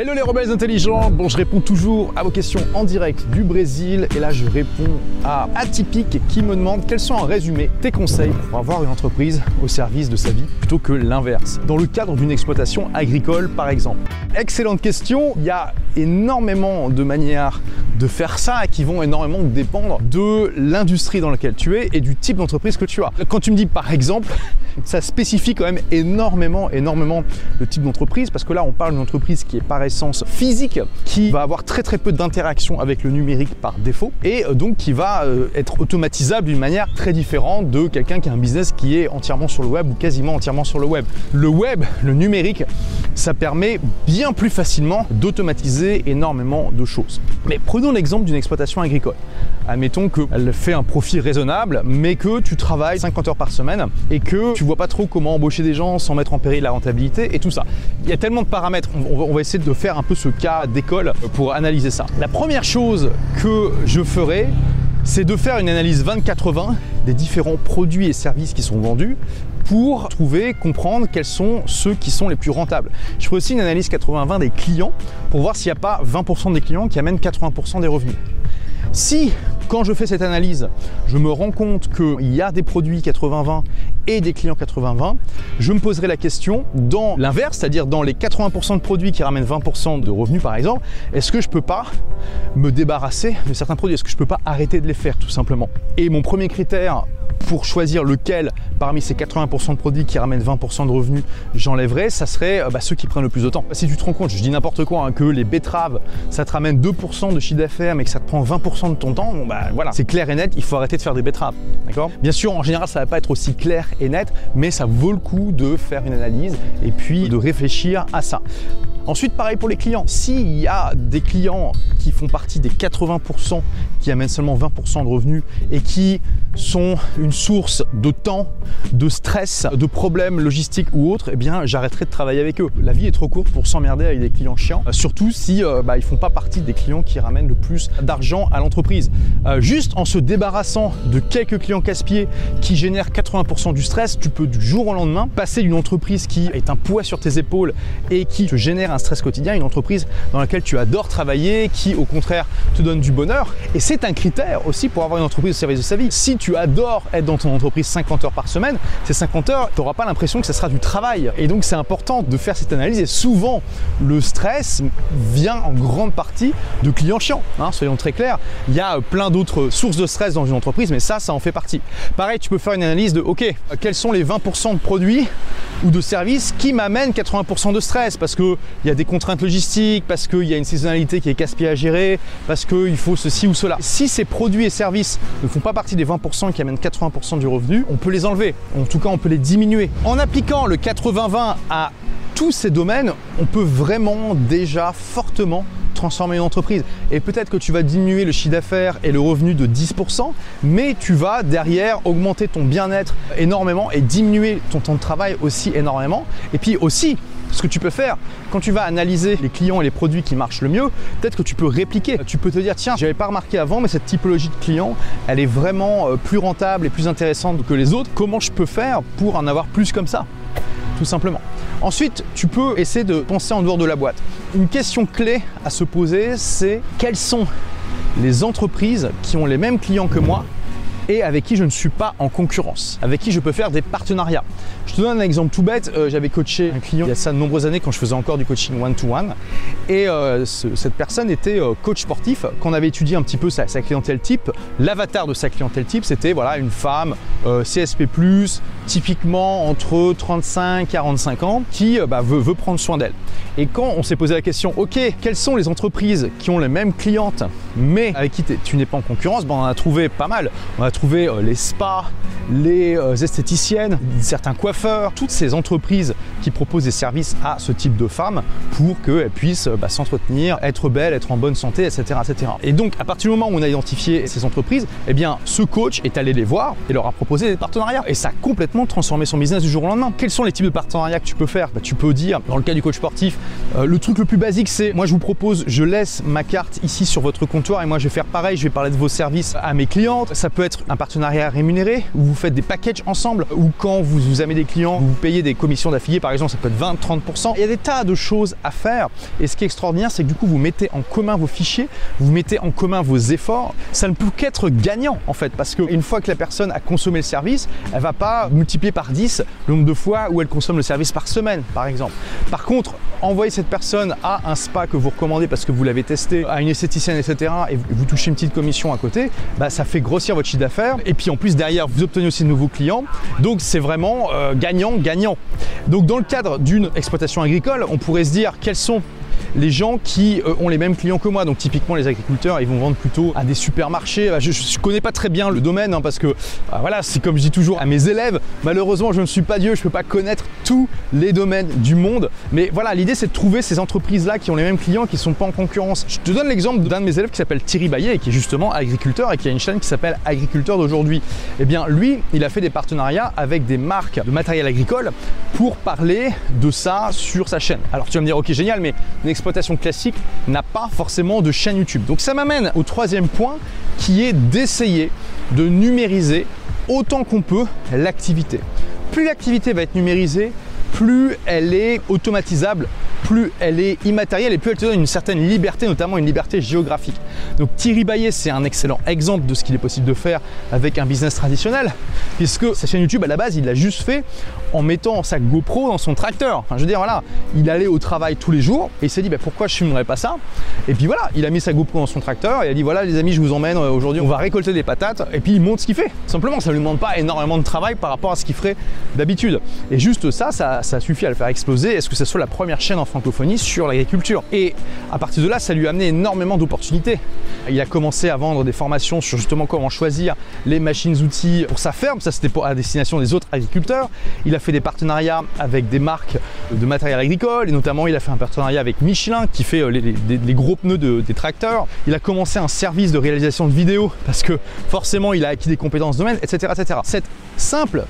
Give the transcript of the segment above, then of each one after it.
Hello les rebelles intelligents, bon je réponds toujours à vos questions en direct du Brésil. Et là je réponds à Atypique qui me demande quels sont en résumé tes conseils pour avoir une entreprise au service de sa vie plutôt que l'inverse, dans le cadre d'une exploitation agricole par exemple. Excellente question, il y a énormément de manières de faire ça qui vont énormément dépendre de l'industrie dans laquelle tu es et du type d'entreprise que tu as. Quand tu me dis par exemple, ça spécifie quand même énormément, énormément le type d'entreprise parce que là on parle d'une entreprise qui est par essence physique, qui va avoir très très peu d'interaction avec le numérique par défaut et euh, donc qui va euh, être automatisable d'une manière très différente de quelqu'un qui a un business qui est entièrement sur le web ou quasiment entièrement sur le web. Le web, le numérique, ça permet bien plus facilement d'automatiser énormément de choses. Mais prenons l'exemple d'une exploitation agricole. Admettons qu'elle fait un profit raisonnable, mais que tu travailles 50 heures par semaine et que tu vois pas trop comment embaucher des gens sans mettre en péril la rentabilité et tout ça. Il y a tellement de paramètres. On va essayer de faire un peu ce cas d'école pour analyser ça. La première chose que je ferai, c'est de faire une analyse 20-80 des différents produits et services qui sont vendus pour trouver, comprendre quels sont ceux qui sont les plus rentables. Je ferai aussi une analyse 80-20 des clients pour voir s'il n'y a pas 20% des clients qui amènent 80% des revenus. Si, quand je fais cette analyse, je me rends compte qu'il y a des produits 80-20 et des clients 80-20, je me poserai la question dans l'inverse, c'est-à-dire dans les 80% de produits qui ramènent 20% de revenus par exemple, est-ce que je peux pas me débarrasser de certains produits? Est-ce que je peux pas arrêter de les faire tout simplement? Et mon premier critère pour choisir lequel parmi ces 80% de produits qui ramènent 20% de revenus j'enlèverais, ça serait euh, bah, ceux qui prennent le plus de temps. Si tu te rends compte, je dis n'importe quoi, hein, que les betteraves, ça te ramène 2% de chiffre d'affaires, mais que ça te prend 20% de ton temps, bon, bah voilà, c'est clair et net, il faut arrêter de faire des betteraves. Bien sûr, en général, ça va pas être aussi clair et net, mais ça vaut le coup de faire une analyse et puis de réfléchir à ça. Ensuite, pareil pour les clients. S'il y a des clients qui font partie des 80% qui amènent seulement 20% de revenus et qui sont une source de temps, de stress, de problèmes logistiques ou autres, eh bien j'arrêterai de travailler avec eux. La vie est trop courte pour s'emmerder avec des clients chiants, euh, surtout si euh, bah, ils font pas partie des clients qui ramènent le plus d'argent à l'entreprise. Euh, juste en se débarrassant de quelques clients casse-pieds qui génèrent 80% du stress, tu peux du jour au lendemain passer d'une entreprise qui est un poids sur tes épaules et qui te génère un stress quotidien, une entreprise dans laquelle tu adores travailler, qui au contraire te donne du bonheur. Et c'est un critère aussi pour avoir une entreprise au service de sa vie. Si tu adores être dans ton entreprise 50 heures par semaine, ces 50 heures, tu n'auras pas l'impression que ce sera du travail. Et donc c'est important de faire cette analyse. Et souvent, le stress vient en grande partie de clients chiants. Hein, soyons très clairs. Il y a plein d'autres sources de stress dans une entreprise, mais ça, ça en fait partie. Pareil, tu peux faire une analyse de, OK, quels sont les 20% de produits ou de services qui m'amènent 80% de stress? Parce qu'il y a des contraintes logistiques, parce qu'il y a une saisonnalité qui est casse-pied à gérer, parce qu'il faut ceci ou cela. Si ces produits et services ne font pas partie des 20% qui amènent 80% du revenu, on peut les enlever. En tout cas, on peut les diminuer. En appliquant le 80-20 à tous ces domaines, on peut vraiment déjà fortement transformer une entreprise. Et peut-être que tu vas diminuer le chiffre d'affaires et le revenu de 10%, mais tu vas derrière augmenter ton bien-être énormément et diminuer ton temps de travail aussi énormément. Et puis aussi, ce que tu peux faire, quand tu vas analyser les clients et les produits qui marchent le mieux, peut-être que tu peux répliquer. Tu peux te dire, tiens, j'avais pas remarqué avant, mais cette typologie de client, elle est vraiment euh, plus rentable et plus intéressante que les autres. Comment je peux faire pour en avoir plus comme ça? Tout simplement. Ensuite, tu peux essayer de penser en dehors de la boîte. Une question clé à se poser, c'est quelles sont les entreprises qui ont les mêmes clients que moi et avec qui je ne suis pas en concurrence, avec qui je peux faire des partenariats. Je te donne un exemple tout bête. Euh, j'avais coaché un client il y a ça de nombreuses années quand je faisais encore du coaching one-to-one. Et euh, cette personne était euh, coach sportif. Quand on avait étudié un petit peu sa, clientèle type, l'avatar de sa clientèle type, c'était voilà, une femme CSP, typiquement entre 35 et 45 ans, qui bah, veut, veut prendre soin d'elle. Et quand on s'est posé la question, ok, quelles sont les entreprises qui ont les mêmes clientes, mais avec qui tu n'es pas en concurrence, ben, on en a trouvé pas mal. On a trouvé euh, les spas, les euh, esthéticiennes, certains coiffeurs, toutes ces entreprises qui proposent des services à ce type de femmes pour qu'elles puissent bah, s'entretenir, être belles, être en bonne santé, etc., etc. Et donc, à partir du moment où on a identifié ces entreprises, eh bien, ce coach est allé les voir et leur a proposé des partenariats. Et ça a complètement transformé son business du jour au lendemain. Quels sont les types de partenariats que tu peux faire? Bah, Tu peux dire, dans le cas du coach sportif, euh, le truc le plus basique, c'est moi je vous propose, je laisse ma carte ici sur votre comptoir et moi je vais faire pareil, je vais parler de vos services à mes clientes. Ça peut être un partenariat rémunéré, où vous faites des packages ensemble, ou quand vous, vous amenez des clients, vous payez des commissions d'affiliés par exemple, ça peut être 20-30%. Il y a des tas de choses à faire. Et ce qui est extraordinaire, c'est que du coup, vous mettez en commun vos fichiers, vous mettez en commun vos efforts. Ça ne peut qu'être gagnant en fait, parce qu'une fois que la personne a consommé le service, elle va pas multiplier par 10 le nombre de fois où elle consomme le service par semaine, par exemple. Par contre, envoyer cette personne à un spa que vous recommandez parce que vous l'avez testé, à une esthéticienne, etc., et vous touchez une petite commission à côté, bah, ça fait grossir votre chiffre d'affaires. Et puis en plus, derrière, vous obtenez aussi de nouveaux clients. Donc c'est vraiment gagnant, gagnant. Donc dans le cadre d'une exploitation agricole, on pourrait se dire quels sont les gens qui euh, ont les mêmes clients que moi. Donc typiquement les agriculteurs, ils vont vendre plutôt à des supermarchés. Je ne connais pas très bien le domaine hein, parce que bah, voilà, c'est comme je dis toujours à mes élèves, malheureusement je ne suis pas Dieu, je ne peux pas connaître tous les domaines du monde. Mais voilà, l'idée c'est de trouver ces entreprises-là qui ont les mêmes clients, qui ne sont pas en concurrence. Je te donne l'exemple d'un de mes élèves qui s'appelle Thierry Baillet, qui est justement agriculteur et qui a une chaîne qui s'appelle Agriculteur d'aujourd'hui. Eh bien lui, il a fait des partenariats avec des marques de matériel agricole pour parler de ça sur sa chaîne. Alors tu vas me dire, ok génial, mais l'exploitation classique n'a pas forcément de chaîne YouTube. Donc ça m'amène au troisième point qui est d'essayer de numériser autant qu'on peut l'activité. Plus l'activité va être numérisée, plus elle est automatisable, plus elle est immatérielle et plus elle te donne une certaine liberté, notamment une liberté géographique. Donc Thierry Baillet, c'est un excellent exemple de ce qu'il est possible de faire avec un business traditionnel, puisque sa chaîne YouTube, à la base, il l'a juste fait en mettant sa GoPro dans son tracteur. Enfin, je veux dire, voilà, il allait au travail tous les jours et il s'est dit, bah, pourquoi je ne filmerais pas ça? Et puis voilà, il a mis sa GoPro dans son tracteur et il a dit, voilà les amis, je vous emmène, euh, aujourd'hui on va récolter des patates et puis il montre ce qu'il fait. Simplement, ça ne lui demande pas énormément de travail par rapport à ce qu'il ferait d'habitude. Et juste ça, ça, ça suffit à le faire exploser. Est-ce que ce soit la première chaîne en francophonie sur l'agriculture? Et à partir de là, ça lui a amené énormément d'opportunités. Il a commencé à vendre des formations sur justement comment choisir les machines-outils pour sa ferme. Ça, c'était à destination des autres agriculteurs. Il a fait des partenariats avec des marques de matériel agricole et notamment il a fait un partenariat avec Michelin qui fait euh, les, gros pneus des tracteurs. Il a commencé un service de réalisation de vidéos parce que forcément il a acquis des compétences de domaine, etc. etc. Cette simple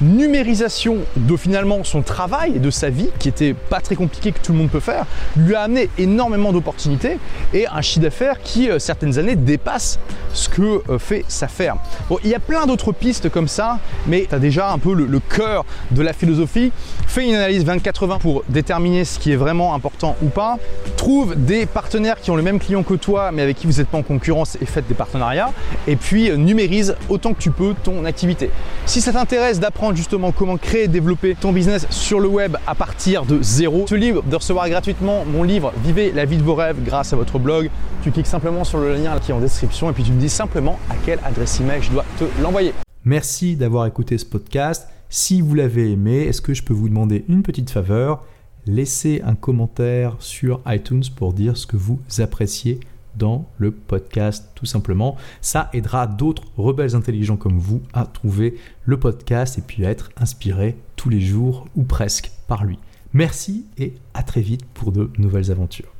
numérisation de finalement son travail et de sa vie, qui était pas très compliqué que tout le monde peut faire, lui a amené énormément d'opportunités et un chiffre d'affaires qui euh, certaines années dépasse ce que euh, fait sa ferme. Bon, il y a plein d'autres pistes comme ça, mais tu as déjà un peu le, cœur de la philosophie. Fais une analyse 20-80 pour déterminer ce qui est vraiment important ou pas. Trouve des partenaires qui ont le même client que toi, mais avec qui vous n'êtes pas en concurrence et faites des partenariats. Et puis euh, numérise autant que tu peux ton activité. Si ça t'intéresse d'apprendre justement comment créer et développer ton business sur le web à partir de zéro. Je te de recevoir gratuitement mon livre Vivez la vie de vos rêves grâce à votre blog. Tu cliques simplement sur le lien qui est en description et puis tu me dis simplement à quelle adresse email je dois te l'envoyer. Merci d'avoir écouté ce podcast. Si vous l'avez aimé, est-ce que je peux vous demander une petite faveur? Laissez un commentaire sur iTunes pour dire ce que vous appréciez dans le podcast tout simplement. Ça aidera d'autres rebelles intelligents comme vous à trouver le podcast et puis à être inspirés tous les jours ou presque par lui. Merci et à très vite pour de nouvelles aventures.